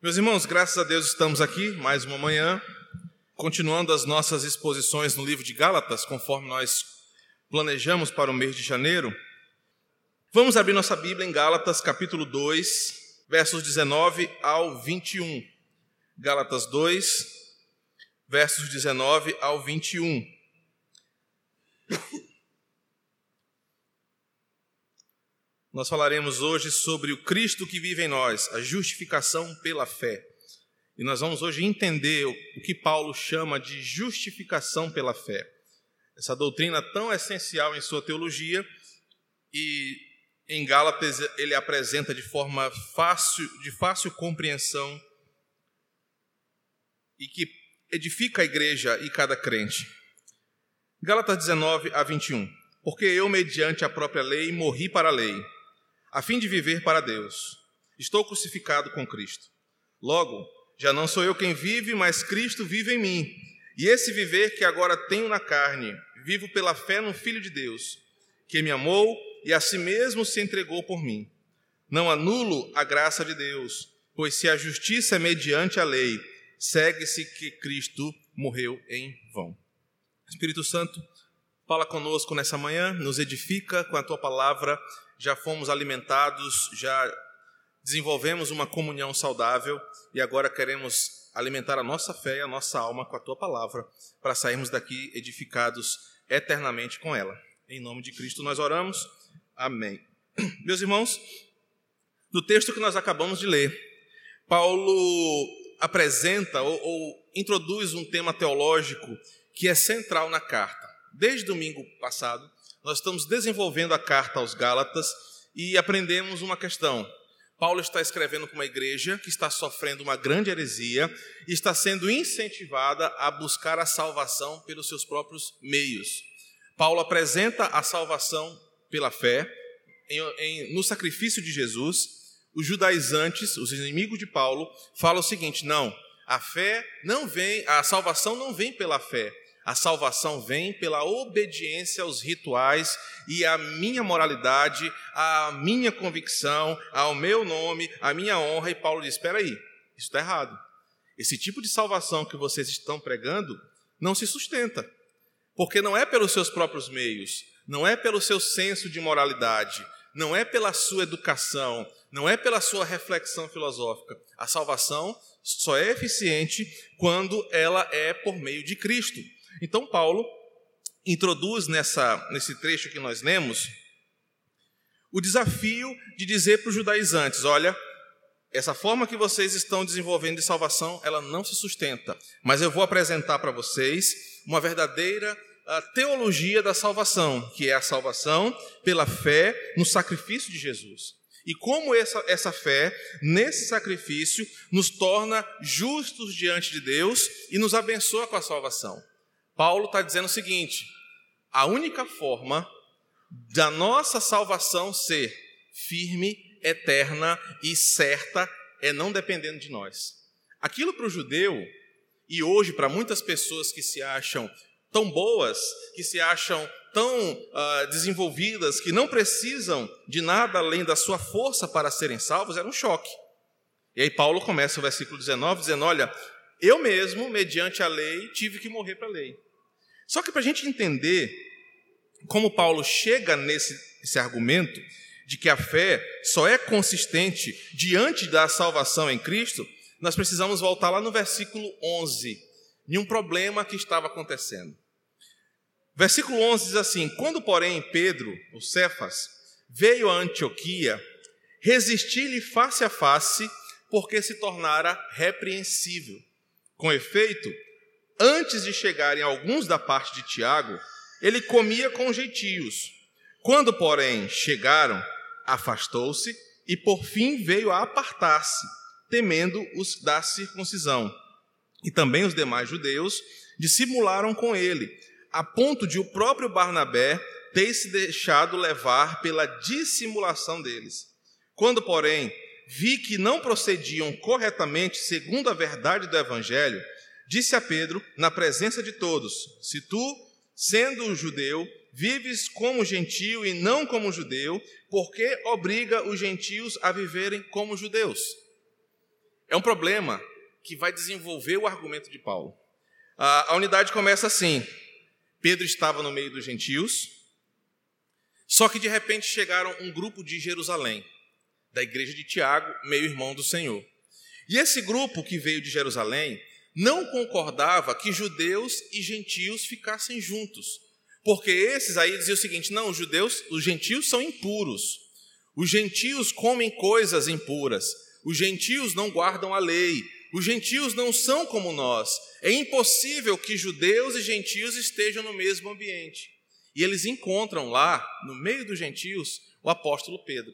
Meus irmãos, graças a Deus estamos aqui mais uma manhã, continuando as nossas exposições no livro de Gálatas, conforme nós planejamos para o mês de janeiro. Vamos abrir nossa Bíblia em Gálatas, capítulo 2, versos 19 ao 21. Gálatas 2, versos 19 ao 21. Nós falaremos hoje sobre o Cristo que vive em nós, a justificação pela fé. E nós vamos hoje entender o que Paulo chama de justificação pela fé. Essa doutrina tão essencial em sua teologia e em Gálatas ele apresenta de forma fácil, de fácil compreensão e que edifica a igreja e cada crente. Gálatas 19 a 21. Porque eu, mediante a própria lei, morri para a lei a fim de viver para Deus. Estou crucificado com Cristo. Logo, já não sou eu quem vive, mas Cristo vive em mim. E esse viver que agora tenho na carne, vivo pela fé no Filho de Deus, que me amou e a si mesmo se entregou por mim. Não anulo a graça de Deus, pois se a justiça é mediante a lei, segue-se que Cristo morreu em vão. Espírito Santo, fala conosco nessa manhã, nos edifica com a tua palavra já fomos alimentados, já desenvolvemos uma comunhão saudável e agora queremos alimentar a nossa fé e a nossa alma com a tua palavra, para sairmos daqui edificados eternamente com ela. Em nome de Cristo nós oramos. Amém. Meus irmãos, no texto que nós acabamos de ler, Paulo apresenta ou, ou introduz um tema teológico que é central na carta. Desde domingo passado, nós estamos desenvolvendo a carta aos Gálatas e aprendemos uma questão. Paulo está escrevendo para uma igreja que está sofrendo uma grande heresia e está sendo incentivada a buscar a salvação pelos seus próprios meios. Paulo apresenta a salvação pela fé em, em, no sacrifício de Jesus. Os judaizantes, os inimigos de Paulo, falam o seguinte: não, a fé não vem, a salvação não vem pela fé, a salvação vem pela obediência aos rituais e à minha moralidade, à minha convicção, ao meu nome, à minha honra. E Paulo diz: espera aí, isso está errado. Esse tipo de salvação que vocês estão pregando não se sustenta, porque não é pelos seus próprios meios, não é pelo seu senso de moralidade, não é pela sua educação, não é pela sua reflexão filosófica. A salvação só é eficiente quando ela é por meio de Cristo. Então, Paulo introduz nessa, nesse trecho que nós lemos o desafio de dizer para os judaizantes: olha, essa forma que vocês estão desenvolvendo de salvação, ela não se sustenta, mas eu vou apresentar para vocês uma verdadeira teologia da salvação, que é a salvação pela fé no sacrifício de Jesus. E como essa, essa fé, nesse sacrifício, nos torna justos diante de Deus e nos abençoa com a salvação. Paulo está dizendo o seguinte: a única forma da nossa salvação ser firme, eterna e certa é não dependendo de nós. Aquilo para o judeu, e hoje para muitas pessoas que se acham tão boas, que se acham tão uh, desenvolvidas, que não precisam de nada além da sua força para serem salvos, era um choque. E aí Paulo começa o versículo 19 dizendo: Olha, eu mesmo, mediante a lei, tive que morrer para a lei. Só que para a gente entender como Paulo chega nesse esse argumento de que a fé só é consistente diante da salvação em Cristo, nós precisamos voltar lá no versículo 11, em um problema que estava acontecendo. Versículo 11 diz assim: Quando, porém, Pedro, o Cefas, veio a Antioquia, resisti-lhe face a face, porque se tornara repreensível. Com efeito, Antes de chegarem alguns da parte de Tiago, ele comia com gentios. Quando, porém, chegaram, afastou-se e por fim veio a apartar-se, temendo os da circuncisão. E também os demais judeus dissimularam com ele, a ponto de o próprio Barnabé ter se deixado levar pela dissimulação deles. Quando, porém, vi que não procediam corretamente segundo a verdade do evangelho, disse a Pedro, na presença de todos: Se tu, sendo um judeu, vives como gentio e não como judeu, por que obriga os gentios a viverem como judeus? É um problema que vai desenvolver o argumento de Paulo. A, a unidade começa assim: Pedro estava no meio dos gentios, só que de repente chegaram um grupo de Jerusalém, da igreja de Tiago, meio irmão do Senhor. E esse grupo que veio de Jerusalém não concordava que judeus e gentios ficassem juntos. Porque esses aí diziam o seguinte: não, os judeus, os gentios são impuros. Os gentios comem coisas impuras. Os gentios não guardam a lei. Os gentios não são como nós. É impossível que judeus e gentios estejam no mesmo ambiente. E eles encontram lá, no meio dos gentios, o apóstolo Pedro.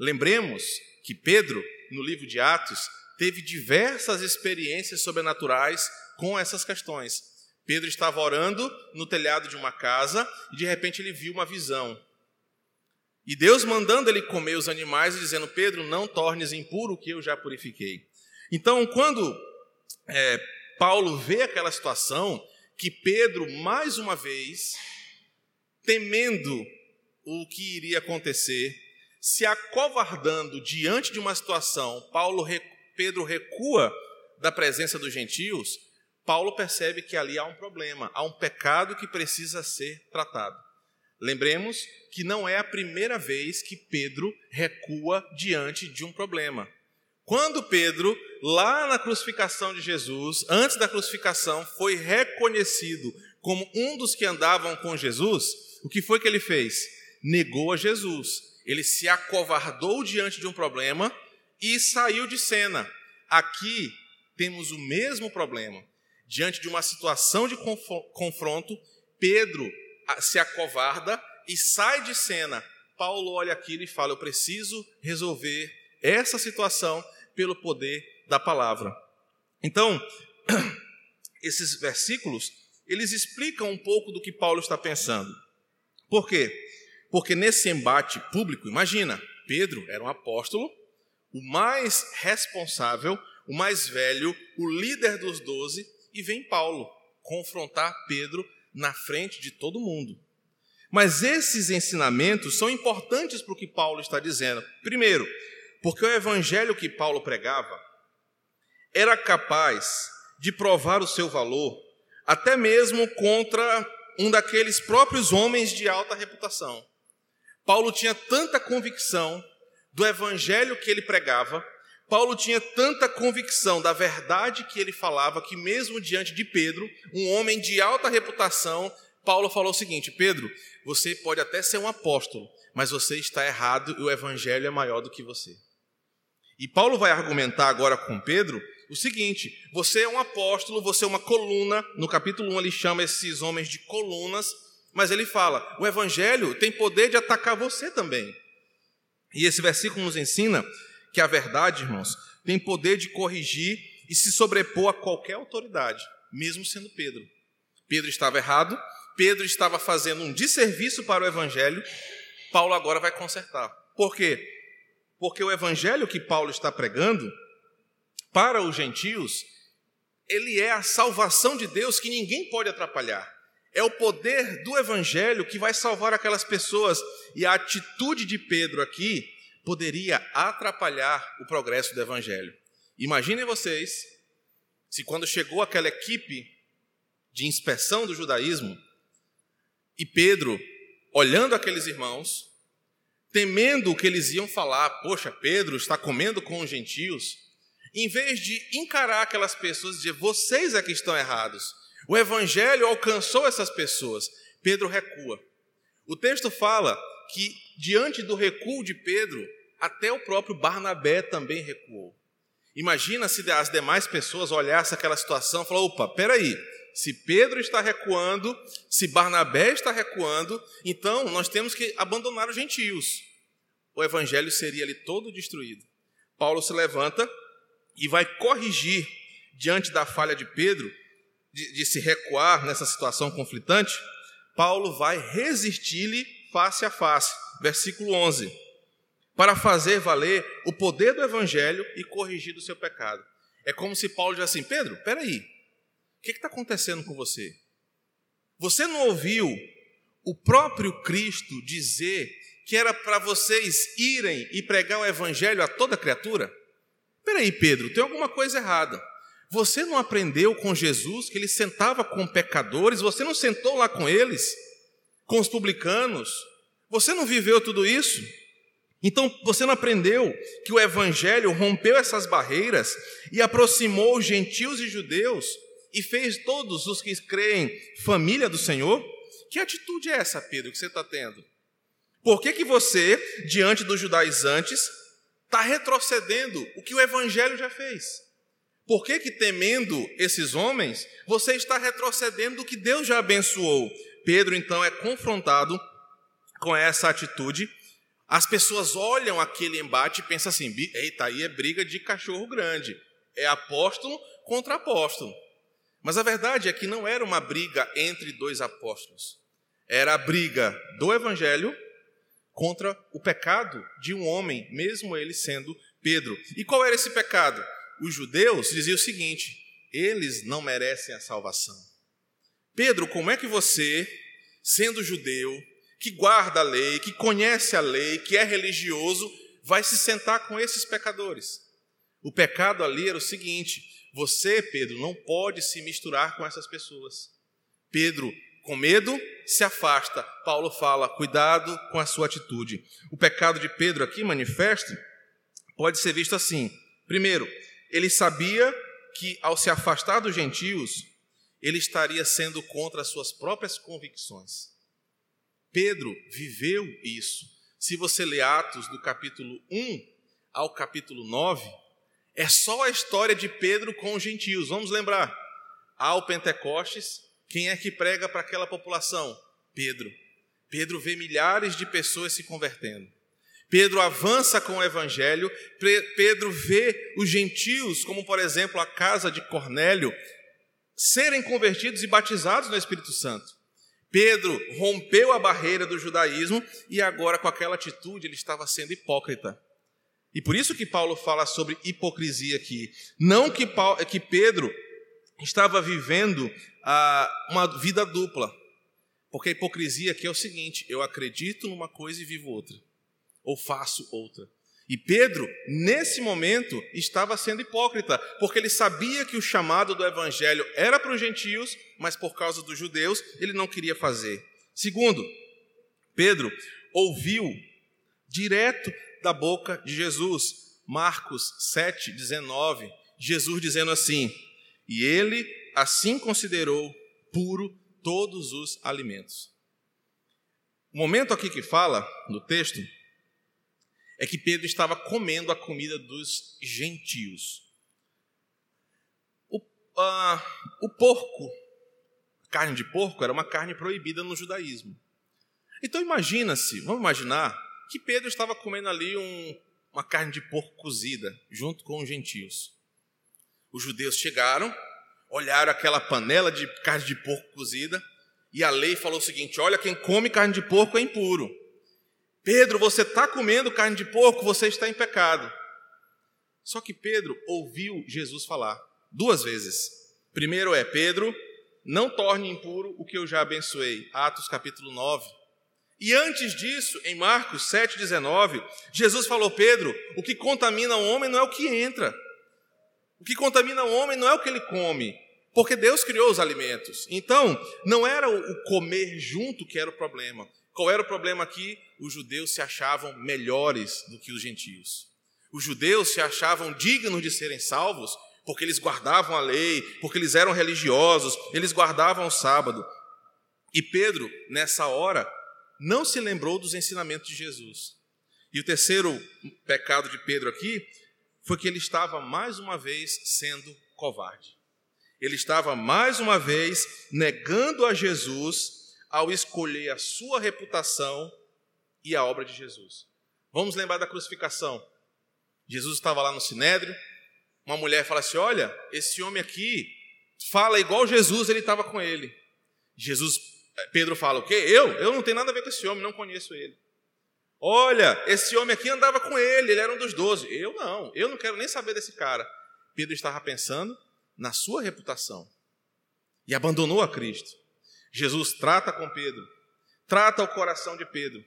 Lembremos que Pedro, no livro de Atos, teve diversas experiências sobrenaturais com essas questões. Pedro estava orando no telhado de uma casa e de repente ele viu uma visão. E Deus mandando ele comer os animais dizendo: Pedro, não tornes impuro o que eu já purifiquei. Então, quando é, Paulo vê aquela situação, que Pedro, mais uma vez, temendo o que iria acontecer, se acovardando diante de uma situação, Paulo, Pedro recua da presença dos gentios, Paulo percebe que ali há um problema, há um pecado que precisa ser tratado. Lembremos que não é a primeira vez que Pedro recua diante de um problema. Quando Pedro, lá na crucificação de Jesus, antes da crucificação, foi reconhecido como um dos que andavam com Jesus, o que foi que ele fez? Negou a Jesus. Ele se acovardou diante de um problema e saiu de cena. Aqui temos o mesmo problema. Diante de uma situação de confronto, Pedro se acovarda e sai de cena. Paulo olha aquilo e fala: Eu preciso resolver essa situação pelo poder da palavra. Então, esses versículos, eles explicam um pouco do que Paulo está pensando. Por quê? Porque nesse embate público, imagina, Pedro era um apóstolo, o mais responsável, o mais velho, o líder dos doze, e vem Paulo confrontar Pedro na frente de todo mundo. Mas esses ensinamentos são importantes para o que Paulo está dizendo. Primeiro, porque o evangelho que Paulo pregava era capaz de provar o seu valor, até mesmo contra um daqueles próprios homens de alta reputação. Paulo tinha tanta convicção do evangelho que ele pregava, Paulo tinha tanta convicção da verdade que ele falava, que mesmo diante de Pedro, um homem de alta reputação, Paulo falou o seguinte: Pedro, você pode até ser um apóstolo, mas você está errado e o evangelho é maior do que você. E Paulo vai argumentar agora com Pedro o seguinte: você é um apóstolo, você é uma coluna. No capítulo 1 ele chama esses homens de colunas, mas ele fala: o evangelho tem poder de atacar você também. E esse versículo nos ensina que a verdade, irmãos, tem poder de corrigir e se sobrepor a qualquer autoridade, mesmo sendo Pedro. Pedro estava errado, Pedro estava fazendo um desserviço para o evangelho, Paulo agora vai consertar. Por quê? Porque o evangelho que Paulo está pregando para os gentios, ele é a salvação de Deus que ninguém pode atrapalhar. É o poder do evangelho que vai salvar aquelas pessoas. E a atitude de Pedro aqui poderia atrapalhar o progresso do evangelho. Imaginem vocês se quando chegou aquela equipe de inspeção do judaísmo e Pedro, olhando aqueles irmãos, temendo o que eles iam falar, poxa, Pedro está comendo com os gentios, em vez de encarar aquelas pessoas e dizer, vocês é que estão errados, o evangelho alcançou essas pessoas, Pedro recua. O texto fala que, diante do recuo de Pedro, até o próprio Barnabé também recuou. Imagina se as demais pessoas olhassem aquela situação e falassem: opa, peraí, se Pedro está recuando, se Barnabé está recuando, então nós temos que abandonar os gentios. O evangelho seria ali todo destruído. Paulo se levanta e vai corrigir diante da falha de Pedro, de, de se recuar nessa situação conflitante. Paulo vai resistir-lhe face a face. Versículo 11. Para fazer valer o poder do evangelho e corrigir o seu pecado. É como se Paulo dissesse assim: Pedro, peraí, o que está acontecendo com você? Você não ouviu o próprio Cristo dizer que era para vocês irem e pregar o evangelho a toda criatura? Peraí, Pedro, tem alguma coisa errada. Você não aprendeu com Jesus que ele sentava com pecadores? Você não sentou lá com eles? Com os publicanos? Você não viveu tudo isso? Então você não aprendeu que o Evangelho rompeu essas barreiras e aproximou os gentios e judeus e fez todos os que creem família do Senhor? Que atitude é essa, Pedro, que você está tendo? Por que, que você, diante dos judaizantes, está retrocedendo o que o Evangelho já fez? Por que, que, temendo esses homens, você está retrocedendo o que Deus já abençoou? Pedro, então, é confrontado com essa atitude as pessoas olham aquele embate e pensam assim: eita, aí é briga de cachorro grande. É apóstolo contra apóstolo. Mas a verdade é que não era uma briga entre dois apóstolos. Era a briga do evangelho contra o pecado de um homem, mesmo ele sendo Pedro. E qual era esse pecado? Os judeus diziam o seguinte: eles não merecem a salvação. Pedro, como é que você, sendo judeu, que guarda a lei, que conhece a lei, que é religioso, vai se sentar com esses pecadores. O pecado ali era o seguinte: você, Pedro, não pode se misturar com essas pessoas. Pedro, com medo, se afasta. Paulo fala: cuidado com a sua atitude. O pecado de Pedro aqui manifesto pode ser visto assim. Primeiro, ele sabia que ao se afastar dos gentios, ele estaria sendo contra as suas próprias convicções. Pedro viveu isso. Se você lê Atos do capítulo 1 ao capítulo 9, é só a história de Pedro com os gentios. Vamos lembrar. Ao Pentecostes, quem é que prega para aquela população? Pedro. Pedro vê milhares de pessoas se convertendo. Pedro avança com o evangelho, Pedro vê os gentios, como por exemplo a casa de Cornélio, serem convertidos e batizados no Espírito Santo. Pedro rompeu a barreira do judaísmo e agora, com aquela atitude, ele estava sendo hipócrita. E por isso que Paulo fala sobre hipocrisia aqui. Não que, Paulo, que Pedro estava vivendo ah, uma vida dupla. Porque a hipocrisia aqui é o seguinte: eu acredito numa coisa e vivo outra, ou faço outra. E Pedro, nesse momento, estava sendo hipócrita, porque ele sabia que o chamado do evangelho era para os gentios, mas por causa dos judeus, ele não queria fazer. Segundo, Pedro ouviu direto da boca de Jesus, Marcos 7, 19, Jesus dizendo assim: E ele assim considerou puro todos os alimentos. O momento aqui que fala, no texto, é que Pedro estava comendo a comida dos gentios. O, uh, o porco, carne de porco, era uma carne proibida no judaísmo. Então imagina-se, vamos imaginar, que Pedro estava comendo ali um, uma carne de porco cozida, junto com os gentios. Os judeus chegaram, olharam aquela panela de carne de porco cozida, e a lei falou o seguinte: olha, quem come carne de porco é impuro. Pedro, você está comendo carne de porco, você está em pecado. Só que Pedro ouviu Jesus falar duas vezes. Primeiro é: Pedro, não torne impuro o que eu já abençoei. Atos capítulo 9. E antes disso, em Marcos 7,19, Jesus falou: Pedro, o que contamina o homem não é o que entra. O que contamina o homem não é o que ele come, porque Deus criou os alimentos. Então, não era o comer junto que era o problema. Qual era o problema aqui? Os judeus se achavam melhores do que os gentios. Os judeus se achavam dignos de serem salvos porque eles guardavam a lei, porque eles eram religiosos, eles guardavam o sábado. E Pedro, nessa hora, não se lembrou dos ensinamentos de Jesus. E o terceiro pecado de Pedro aqui foi que ele estava mais uma vez sendo covarde. Ele estava mais uma vez negando a Jesus ao escolher a sua reputação e a obra de Jesus. Vamos lembrar da crucificação. Jesus estava lá no sinédrio, uma mulher fala assim: "Olha, esse homem aqui fala igual Jesus, ele estava com ele". Jesus, Pedro fala: "O quê? Eu? Eu não tenho nada a ver com esse homem, não conheço ele". Olha, esse homem aqui andava com ele, ele era um dos doze. Eu não, eu não quero nem saber desse cara. Pedro estava pensando na sua reputação e abandonou a Cristo. Jesus trata com Pedro, trata o coração de Pedro,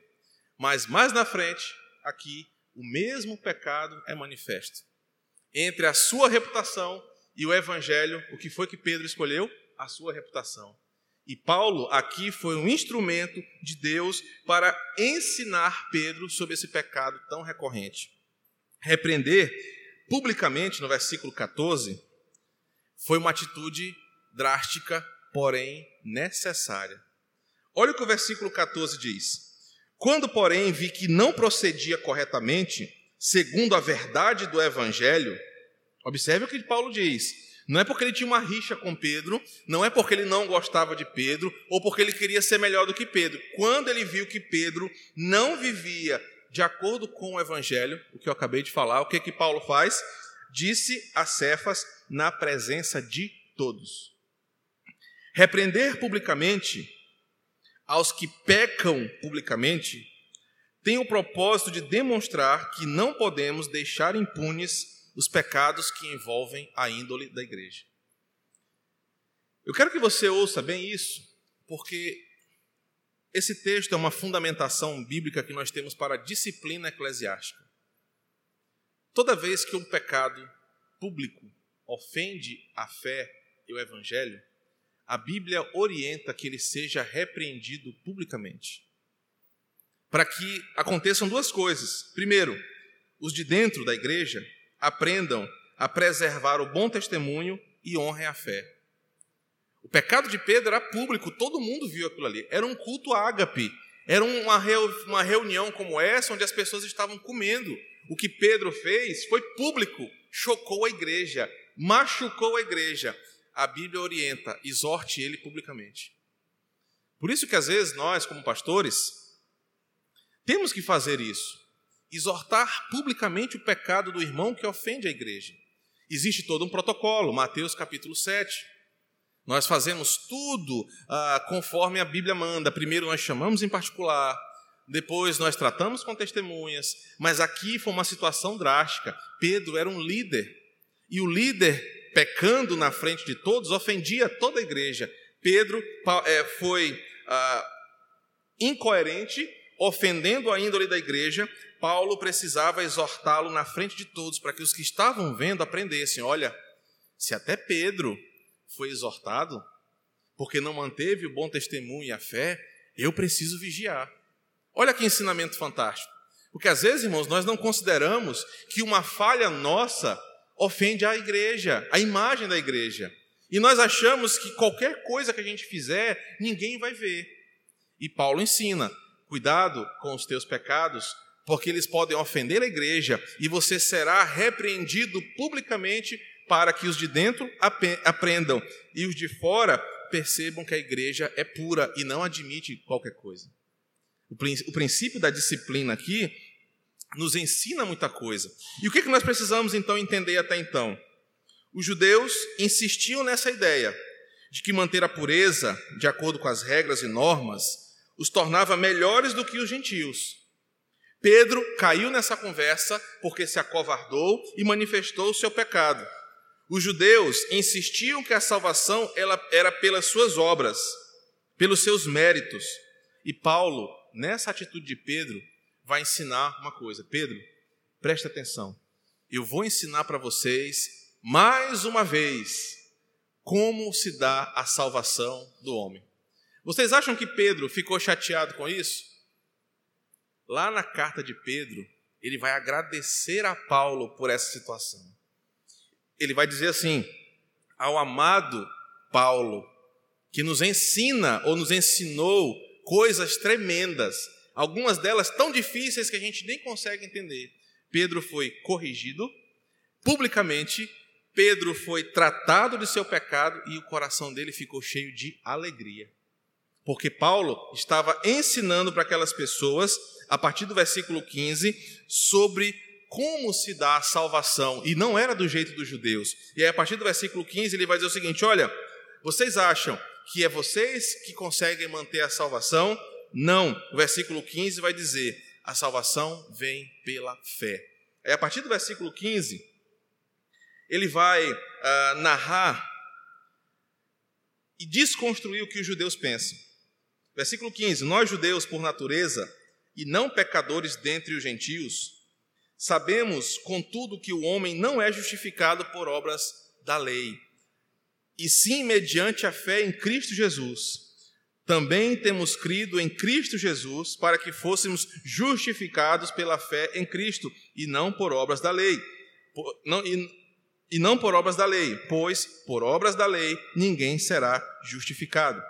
mas mais na frente, aqui, o mesmo pecado é manifesto. entre a sua reputação e o evangelho. O que foi que Pedro escolheu? A sua reputação. E Paulo aqui foi um instrumento de Deus para ensinar Pedro sobre esse pecado tão recorrente. Repreender publicamente, no versículo 14, foi uma atitude drástica, porém necessária. Olha o que o versículo 14 diz: Quando, porém, vi que não procedia corretamente, segundo a verdade do evangelho, observe o que Paulo diz: não é porque ele tinha uma rixa com Pedro, não é porque ele não gostava de Pedro, ou porque ele queria ser melhor do que Pedro. Quando ele viu que Pedro não vivia de acordo com o evangelho, o que eu acabei de falar, o que que Paulo faz? Disse a Cefas na presença de todos. Repreender publicamente aos que pecam publicamente tem o propósito de demonstrar que não podemos deixar impunes os pecados que envolvem a índole da igreja. Eu quero que você ouça bem isso, porque esse texto é uma fundamentação bíblica que nós temos para a disciplina eclesiástica. Toda vez que um pecado público ofende a fé e o evangelho, a Bíblia orienta que ele seja repreendido publicamente. Para que aconteçam duas coisas. Primeiro, os de dentro da igreja aprendam a preservar o bom testemunho e honrem a fé. O pecado de Pedro era público, todo mundo viu aquilo ali. Era um culto ágape, era uma, uma reunião como essa, onde as pessoas estavam comendo. O que Pedro fez foi público, chocou a igreja, machucou a igreja. A Bíblia orienta, exorte ele publicamente. Por isso que às vezes nós, como pastores, temos que fazer isso exortar publicamente o pecado do irmão que ofende a igreja. Existe todo um protocolo, Mateus capítulo 7. Nós fazemos tudo ah, conforme a Bíblia manda. Primeiro nós chamamos em particular, depois nós tratamos com testemunhas, mas aqui foi uma situação drástica. Pedro era um líder, e o líder, pecando na frente de todos, ofendia toda a igreja. Pedro é, foi ah, incoerente, ofendendo a índole da igreja, Paulo precisava exortá-lo na frente de todos, para que os que estavam vendo aprendessem: olha, se até Pedro foi exortado, porque não manteve o bom testemunho e a fé, eu preciso vigiar. Olha que ensinamento fantástico. Porque às vezes, irmãos, nós não consideramos que uma falha nossa ofende a igreja, a imagem da igreja. E nós achamos que qualquer coisa que a gente fizer, ninguém vai ver. E Paulo ensina: cuidado com os teus pecados, porque eles podem ofender a igreja e você será repreendido publicamente para que os de dentro aprendam e os de fora percebam que a igreja é pura e não admite qualquer coisa. O princípio da disciplina aqui nos ensina muita coisa. E o que nós precisamos então entender até então? Os judeus insistiam nessa ideia de que manter a pureza, de acordo com as regras e normas, os tornava melhores do que os gentios. Pedro caiu nessa conversa porque se acovardou e manifestou o seu pecado. Os judeus insistiam que a salvação era pelas suas obras, pelos seus méritos. E Paulo, nessa atitude de Pedro, vai ensinar uma coisa. Pedro, presta atenção. Eu vou ensinar para vocês, mais uma vez, como se dá a salvação do homem. Vocês acham que Pedro ficou chateado com isso? Lá na carta de Pedro, ele vai agradecer a Paulo por essa situação. Ele vai dizer assim: ao amado Paulo, que nos ensina ou nos ensinou coisas tremendas, algumas delas tão difíceis que a gente nem consegue entender. Pedro foi corrigido publicamente, Pedro foi tratado de seu pecado e o coração dele ficou cheio de alegria. Porque Paulo estava ensinando para aquelas pessoas a partir do versículo 15, sobre como se dá a salvação, e não era do jeito dos judeus. E aí, a partir do versículo 15, ele vai dizer o seguinte: Olha, vocês acham que é vocês que conseguem manter a salvação? Não. O versículo 15 vai dizer: a salvação vem pela fé. Aí, a partir do versículo 15, ele vai uh, narrar e desconstruir o que os judeus pensam. Versículo 15: Nós, judeus, por natureza, e não pecadores dentre os gentios, Sabemos, contudo, que o homem não é justificado por obras da lei, e sim mediante a fé em Cristo Jesus. Também temos crido em Cristo Jesus para que fôssemos justificados pela fé em Cristo e não por obras da lei. Por, não, e, e não por obras da lei, pois por obras da lei ninguém será justificado.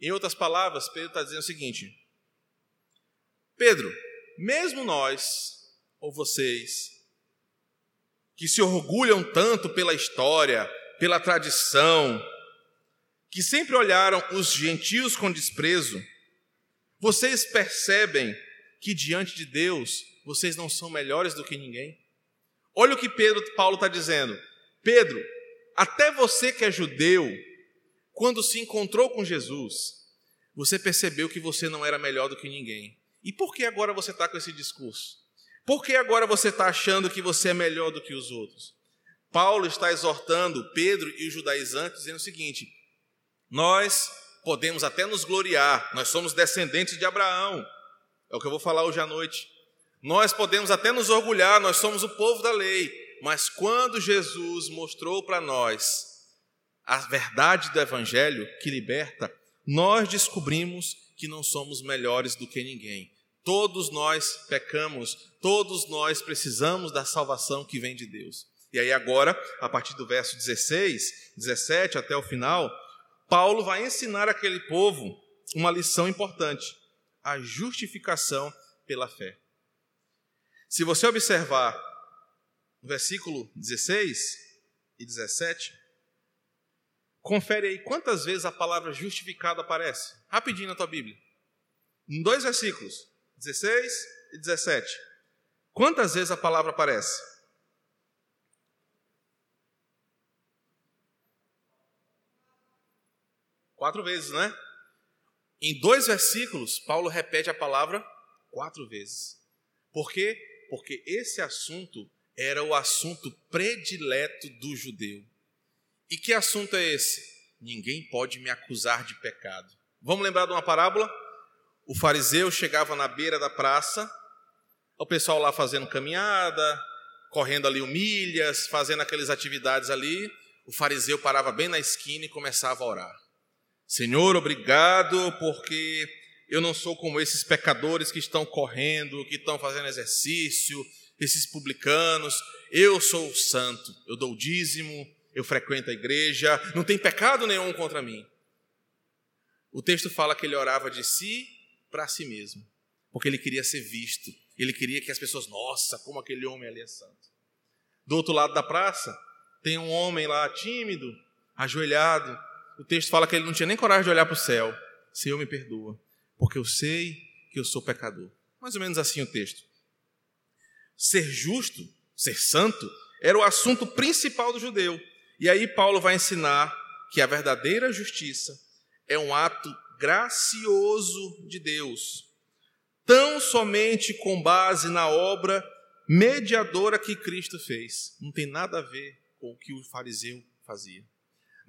Em outras palavras, Pedro está dizendo o seguinte: Pedro, mesmo nós, ou vocês, que se orgulham tanto pela história, pela tradição, que sempre olharam os gentios com desprezo, vocês percebem que diante de Deus vocês não são melhores do que ninguém? Olha o que Pedro, Paulo está dizendo. Pedro, até você que é judeu, quando se encontrou com Jesus, você percebeu que você não era melhor do que ninguém. E por que agora você está com esse discurso? Por que agora você está achando que você é melhor do que os outros? Paulo está exortando Pedro e os judaizantes, dizendo o seguinte: nós podemos até nos gloriar, nós somos descendentes de Abraão, é o que eu vou falar hoje à noite. Nós podemos até nos orgulhar, nós somos o povo da lei, mas quando Jesus mostrou para nós a verdade do Evangelho que liberta, nós descobrimos que não somos melhores do que ninguém. Todos nós pecamos, todos nós precisamos da salvação que vem de Deus. E aí, agora, a partir do verso 16, 17 até o final, Paulo vai ensinar aquele povo uma lição importante: a justificação pela fé. Se você observar no versículo 16 e 17, confere aí quantas vezes a palavra justificado aparece. Rapidinho na tua Bíblia. Em dois versículos, 16 e 17. Quantas vezes a palavra aparece? Quatro vezes, né? Em dois versículos, Paulo repete a palavra quatro vezes. Por quê? Porque esse assunto era o assunto predileto do judeu. E que assunto é esse? Ninguém pode me acusar de pecado. Vamos lembrar de uma parábola? O fariseu chegava na beira da praça, o pessoal lá fazendo caminhada, correndo ali milhas, fazendo aquelas atividades ali. O fariseu parava bem na esquina e começava a orar. Senhor, obrigado porque eu não sou como esses pecadores que estão correndo, que estão fazendo exercício, esses publicanos. Eu sou santo, eu dou dízimo, eu frequento a igreja, não tem pecado nenhum contra mim. O texto fala que ele orava de si para si mesmo, porque ele queria ser visto, ele queria que as pessoas, nossa, como aquele homem ali é santo. Do outro lado da praça, tem um homem lá tímido, ajoelhado. O texto fala que ele não tinha nem coragem de olhar para o céu. Senhor, me perdoa, porque eu sei que eu sou pecador. Mais ou menos assim o texto. Ser justo, ser santo, era o assunto principal do judeu. E aí Paulo vai ensinar que a verdadeira justiça é um ato gracioso de Deus, tão somente com base na obra mediadora que Cristo fez. Não tem nada a ver com o que o fariseu fazia.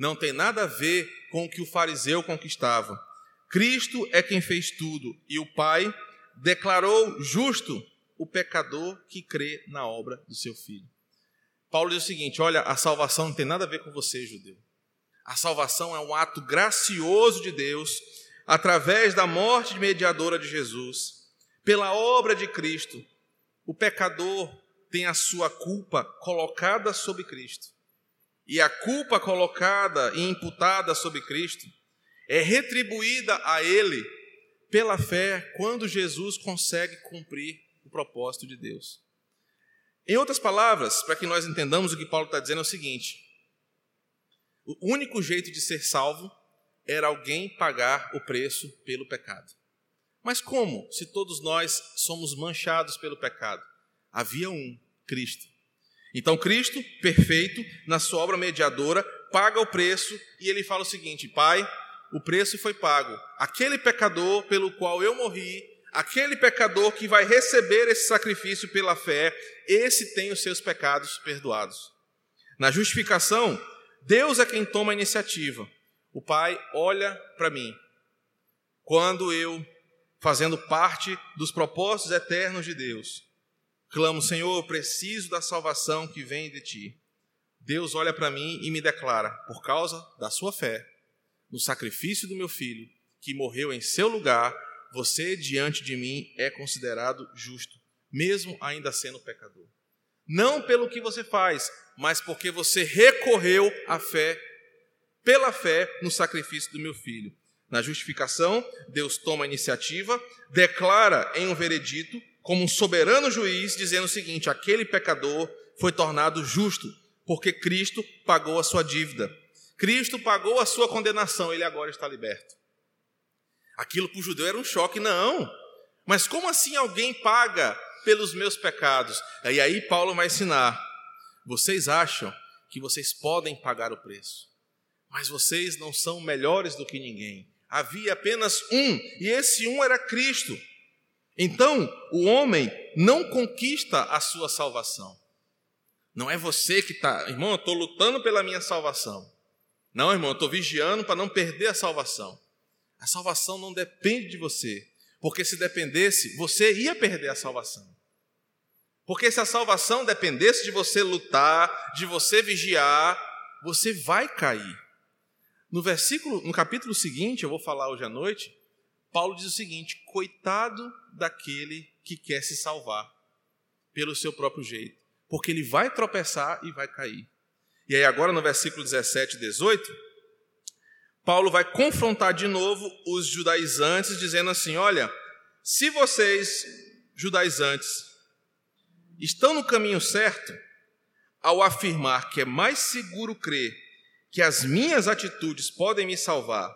Não tem nada a ver com o que o fariseu conquistava. Cristo é quem fez tudo e o Pai declarou justo o pecador que crê na obra do seu filho. Paulo diz o seguinte: olha, a salvação não tem nada a ver com você, judeu. A salvação é um ato gracioso de Deus através da morte mediadora de Jesus, pela obra de Cristo, o pecador tem a sua culpa colocada sobre Cristo. E a culpa colocada e imputada sobre Cristo é retribuída a ele pela fé quando Jesus consegue cumprir o propósito de Deus. Em outras palavras, para que nós entendamos o que Paulo está dizendo, é o seguinte: o único jeito de ser salvo era alguém pagar o preço pelo pecado. Mas como, se todos nós somos manchados pelo pecado? Havia um, Cristo. Então, Cristo, perfeito, na sua obra mediadora, paga o preço e ele fala o seguinte: Pai, o preço foi pago. Aquele pecador pelo qual eu morri, aquele pecador que vai receber esse sacrifício pela fé, esse tem os seus pecados perdoados. Na justificação, Deus é quem toma a iniciativa. O Pai olha para mim. Quando eu, fazendo parte dos propósitos eternos de Deus, clamo, Senhor, eu preciso da salvação que vem de ti. Deus olha para mim e me declara, por causa da sua fé, no sacrifício do meu filho, que morreu em seu lugar, você diante de mim é considerado justo, mesmo ainda sendo pecador. Não pelo que você faz, mas porque você recorreu à fé, pela fé no sacrifício do meu filho. Na justificação, Deus toma a iniciativa, declara em um veredito, como um soberano juiz, dizendo o seguinte: aquele pecador foi tornado justo, porque Cristo pagou a sua dívida. Cristo pagou a sua condenação, ele agora está liberto. Aquilo para o judeu era um choque, não. Mas como assim alguém paga pelos meus pecados? E aí Paulo vai ensinar: vocês acham que vocês podem pagar o preço, mas vocês não são melhores do que ninguém havia apenas um, e esse um era Cristo. Então, o homem não conquista a sua salvação. Não é você que está, irmão, eu estou lutando pela minha salvação. Não, irmão, eu estou vigiando para não perder a salvação. A salvação não depende de você, porque se dependesse, você ia perder a salvação. Porque se a salvação dependesse de você lutar, de você vigiar, você vai cair. No versículo, no capítulo seguinte, eu vou falar hoje à noite, Paulo diz o seguinte: coitado daquele que quer se salvar pelo seu próprio jeito, porque ele vai tropeçar e vai cair. E aí, agora no versículo 17 e 18, Paulo vai confrontar de novo os judaizantes, dizendo assim: olha, se vocês, judaizantes, estão no caminho certo, ao afirmar que é mais seguro crer que as minhas atitudes podem me salvar,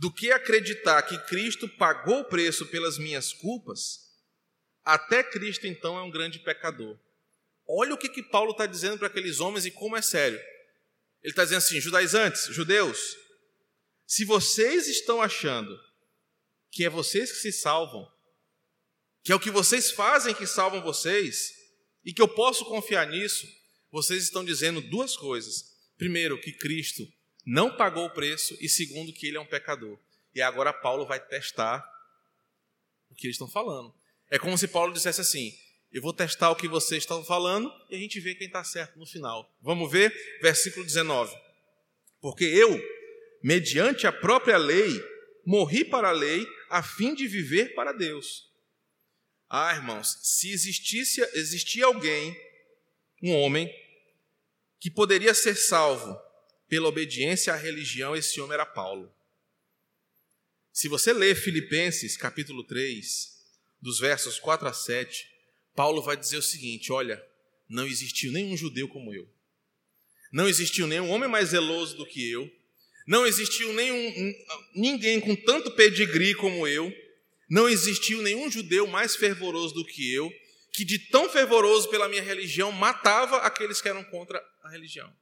do que acreditar que Cristo pagou o preço pelas minhas culpas, até Cristo então é um grande pecador. Olha o que, que Paulo está dizendo para aqueles homens e como é sério. Ele está dizendo assim: judaizantes, judeus, se vocês estão achando que é vocês que se salvam, que é o que vocês fazem que salvam vocês, e que eu posso confiar nisso, vocês estão dizendo duas coisas. Primeiro, que Cristo não pagou o preço, e segundo, que ele é um pecador. E agora Paulo vai testar o que eles estão falando. É como se Paulo dissesse assim: Eu vou testar o que vocês estão falando e a gente vê quem está certo no final. Vamos ver? Versículo 19. Porque eu, mediante a própria lei, morri para a lei a fim de viver para Deus. Ah, irmãos, se existisse existia alguém, um homem, que poderia ser salvo pela obediência à religião, esse homem era Paulo. Se você ler Filipenses capítulo 3, dos versos 4 a 7, Paulo vai dizer o seguinte: olha, não existiu nenhum judeu como eu, não existiu nenhum homem mais zeloso do que eu, não existiu nenhum, ninguém com tanto pedigree como eu, não existiu nenhum judeu mais fervoroso do que eu, que de tão fervoroso pela minha religião matava aqueles que eram contra a religião.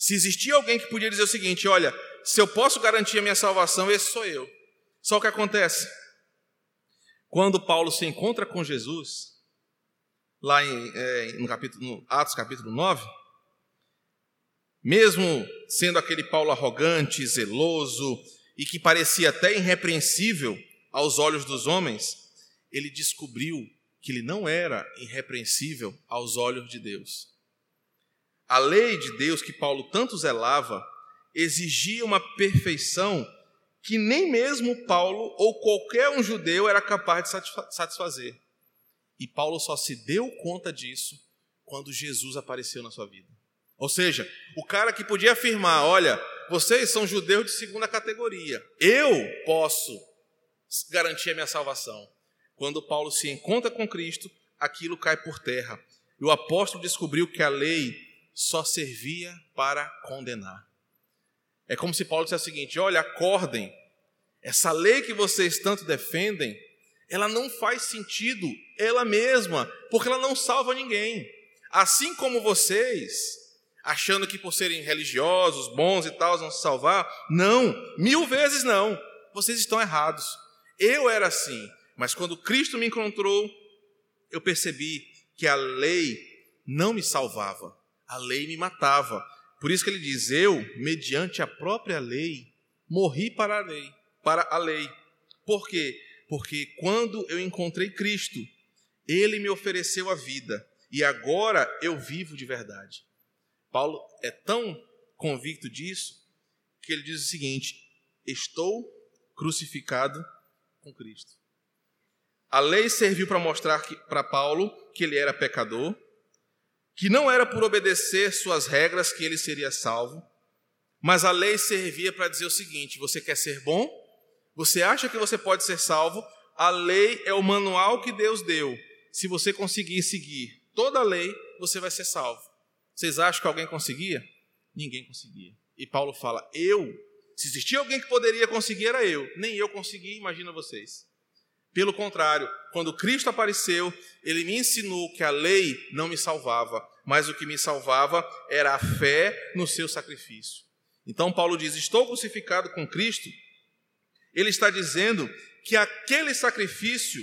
Se existia alguém que podia dizer o seguinte: olha, se eu posso garantir a minha salvação, esse sou eu. Só o que acontece? Quando Paulo se encontra com Jesus, lá em, é, no, capítulo, no Atos capítulo 9, mesmo sendo aquele Paulo arrogante, zeloso e que parecia até irrepreensível aos olhos dos homens, ele descobriu que ele não era irrepreensível aos olhos de Deus. A lei de Deus que Paulo tanto zelava exigia uma perfeição que nem mesmo Paulo ou qualquer um judeu era capaz de satisfazer. E Paulo só se deu conta disso quando Jesus apareceu na sua vida. Ou seja, o cara que podia afirmar: olha, vocês são judeus de segunda categoria, eu posso garantir a minha salvação. Quando Paulo se encontra com Cristo, aquilo cai por terra. E o apóstolo descobriu que a lei só servia para condenar. É como se Paulo dissesse o seguinte: olha, acordem, essa lei que vocês tanto defendem, ela não faz sentido ela mesma, porque ela não salva ninguém. Assim como vocês, achando que por serem religiosos, bons e tal, vão se salvar, não, mil vezes não, vocês estão errados. Eu era assim, mas quando Cristo me encontrou, eu percebi que a lei não me salvava, a lei me matava. Por isso que ele diz: Eu, mediante a própria lei, morri para a lei, para a lei. Por quê? Porque quando eu encontrei Cristo, Ele me ofereceu a vida e agora eu vivo de verdade. Paulo é tão convicto disso que ele diz o seguinte: Estou crucificado com Cristo. A lei serviu para mostrar para Paulo que ele era pecador, que não era por obedecer suas regras que ele seria salvo, mas a lei servia para dizer o seguinte: você quer ser bom? Você acha que você pode ser salvo? A lei é o manual que Deus deu. Se você conseguir seguir toda a lei, você vai ser salvo. Vocês acham que alguém conseguia? Ninguém conseguia. E Paulo fala: Eu, se existia alguém que poderia conseguir, era eu. Nem eu consegui, imagina vocês. Pelo contrário, quando Cristo apareceu, ele me ensinou que a lei não me salvava, mas o que me salvava era a fé no seu sacrifício. Então Paulo diz: Estou crucificado com Cristo. Ele está dizendo que aquele sacrifício,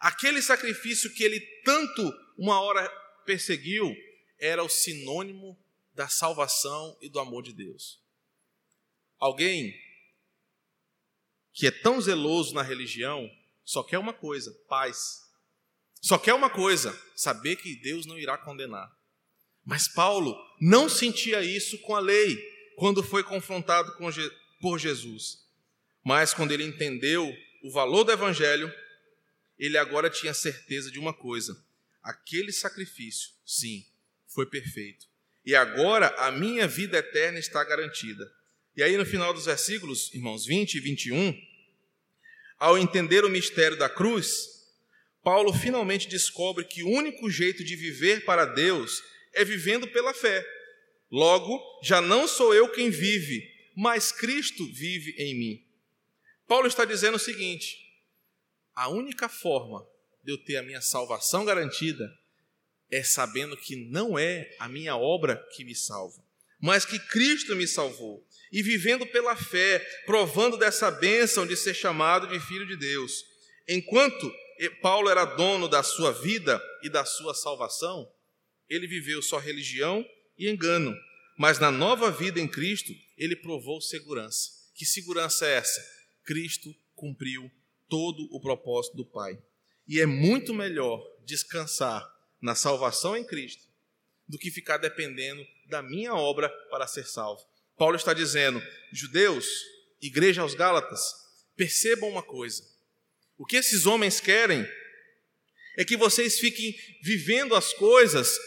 aquele sacrifício que ele tanto uma hora perseguiu, era o sinônimo da salvação e do amor de Deus. Alguém que é tão zeloso na religião só quer uma coisa: paz. Só quer uma coisa: saber que Deus não irá condenar. Mas Paulo não sentia isso com a lei quando foi confrontado por Jesus. Mas quando ele entendeu o valor do evangelho, ele agora tinha certeza de uma coisa: aquele sacrifício, sim, foi perfeito. E agora a minha vida eterna está garantida. E aí no final dos versículos, irmãos, 20 e 21, ao entender o mistério da cruz, Paulo finalmente descobre que o único jeito de viver para Deus é vivendo pela fé. Logo, já não sou eu quem vive, mas Cristo vive em mim. Paulo está dizendo o seguinte: a única forma de eu ter a minha salvação garantida é sabendo que não é a minha obra que me salva, mas que Cristo me salvou. E vivendo pela fé, provando dessa bênção de ser chamado de filho de Deus. Enquanto Paulo era dono da sua vida e da sua salvação, ele viveu só religião e engano. Mas na nova vida em Cristo, ele provou segurança. Que segurança é essa? Cristo cumpriu todo o propósito do Pai. E é muito melhor descansar na salvação em Cristo do que ficar dependendo da minha obra para ser salvo. Paulo está dizendo: judeus, igreja aos Gálatas, percebam uma coisa. O que esses homens querem é que vocês fiquem vivendo as coisas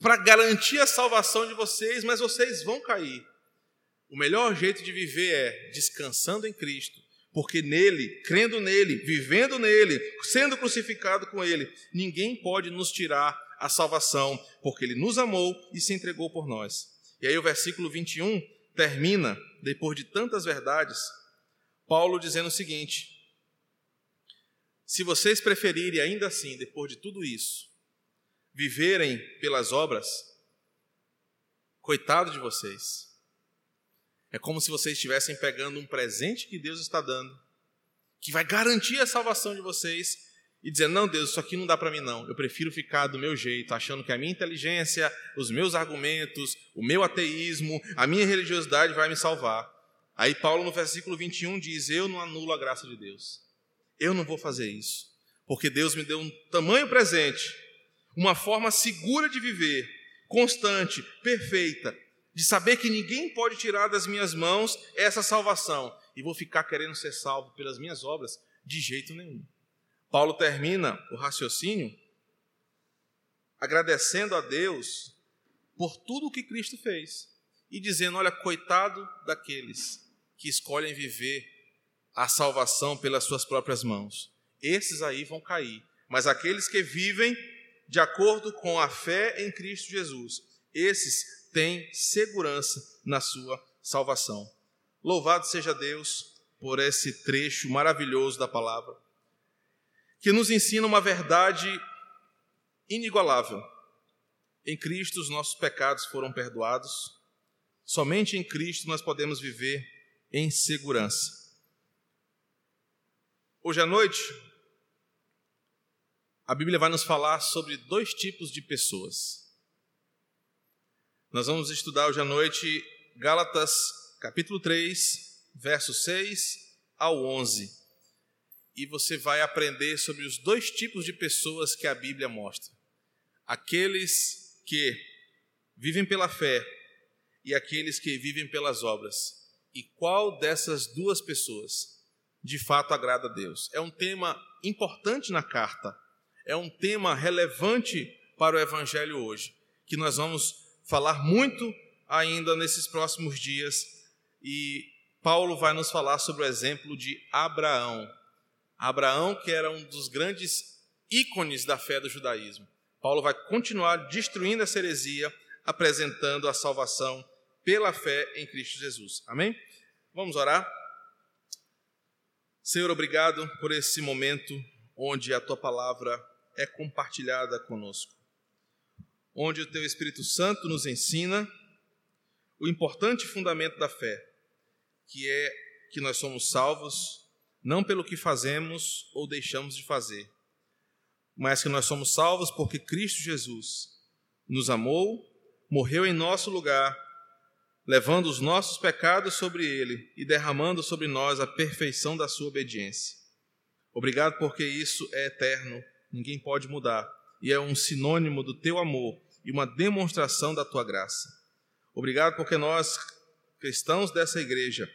para garantir a salvação de vocês, mas vocês vão cair. O melhor jeito de viver é descansando em Cristo, porque nele, crendo nele, vivendo nele, sendo crucificado com ele, ninguém pode nos tirar a salvação, porque ele nos amou e se entregou por nós. E aí o versículo 21 termina, depois de tantas verdades, Paulo dizendo o seguinte: Se vocês preferirem ainda assim, depois de tudo isso, viverem pelas obras, coitado de vocês. É como se vocês estivessem pegando um presente que Deus está dando, que vai garantir a salvação de vocês, e dizendo: Não, Deus, isso aqui não dá para mim, não. Eu prefiro ficar do meu jeito, achando que a minha inteligência, os meus argumentos, o meu ateísmo, a minha religiosidade vai me salvar. Aí Paulo, no versículo 21, diz: Eu não anulo a graça de Deus. Eu não vou fazer isso. Porque Deus me deu um tamanho presente, uma forma segura de viver, constante, perfeita, de saber que ninguém pode tirar das minhas mãos essa salvação e vou ficar querendo ser salvo pelas minhas obras de jeito nenhum. Paulo termina o raciocínio agradecendo a Deus por tudo o que Cristo fez e dizendo: Olha, coitado daqueles que escolhem viver a salvação pelas suas próprias mãos. Esses aí vão cair, mas aqueles que vivem de acordo com a fé em Cristo Jesus, esses tem segurança na sua salvação. Louvado seja Deus por esse trecho maravilhoso da palavra, que nos ensina uma verdade inigualável. Em Cristo os nossos pecados foram perdoados, somente em Cristo nós podemos viver em segurança. Hoje à noite, a Bíblia vai nos falar sobre dois tipos de pessoas nós vamos estudar hoje à noite Gálatas, capítulo 3, versos 6 ao 11. E você vai aprender sobre os dois tipos de pessoas que a Bíblia mostra: aqueles que vivem pela fé e aqueles que vivem pelas obras. E qual dessas duas pessoas de fato agrada a Deus? É um tema importante na carta, é um tema relevante para o Evangelho hoje, que nós vamos falar muito ainda nesses próximos dias. E Paulo vai nos falar sobre o exemplo de Abraão. Abraão, que era um dos grandes ícones da fé do judaísmo. Paulo vai continuar destruindo essa heresia, apresentando a salvação pela fé em Cristo Jesus. Amém? Vamos orar? Senhor, obrigado por esse momento onde a tua palavra é compartilhada conosco, onde o teu Espírito Santo nos ensina o importante fundamento da fé, que é que nós somos salvos não pelo que fazemos ou deixamos de fazer, mas que nós somos salvos porque Cristo Jesus nos amou, morreu em nosso lugar, levando os nossos pecados sobre ele e derramando sobre nós a perfeição da sua obediência. Obrigado porque isso é eterno, ninguém pode mudar e é um sinônimo do teu amor e uma demonstração da tua graça. Obrigado porque nós, cristãos dessa igreja,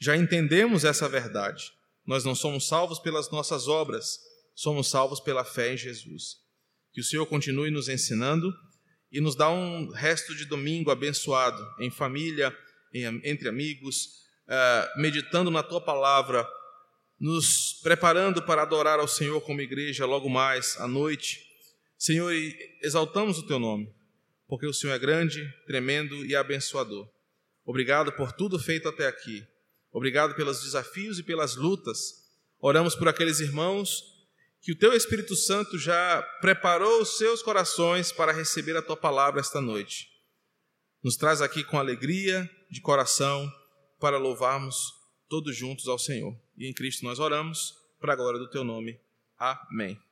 já entendemos essa verdade nós não somos salvos pelas nossas obras, somos salvos pela fé em Jesus. Que o Senhor continue nos ensinando e nos dá um resto de domingo abençoado, em família, em, entre amigos, uh, meditando na tua palavra, nos preparando para adorar ao Senhor como igreja logo mais à noite. Senhor, exaltamos o teu nome, porque o Senhor é grande, tremendo e abençoador. Obrigado por tudo feito até aqui. Obrigado pelos desafios e pelas lutas. Oramos por aqueles irmãos que o teu Espírito Santo já preparou os seus corações para receber a tua palavra esta noite. Nos traz aqui com alegria de coração para louvarmos todos juntos ao Senhor. E em Cristo nós oramos, para a glória do teu nome. Amém.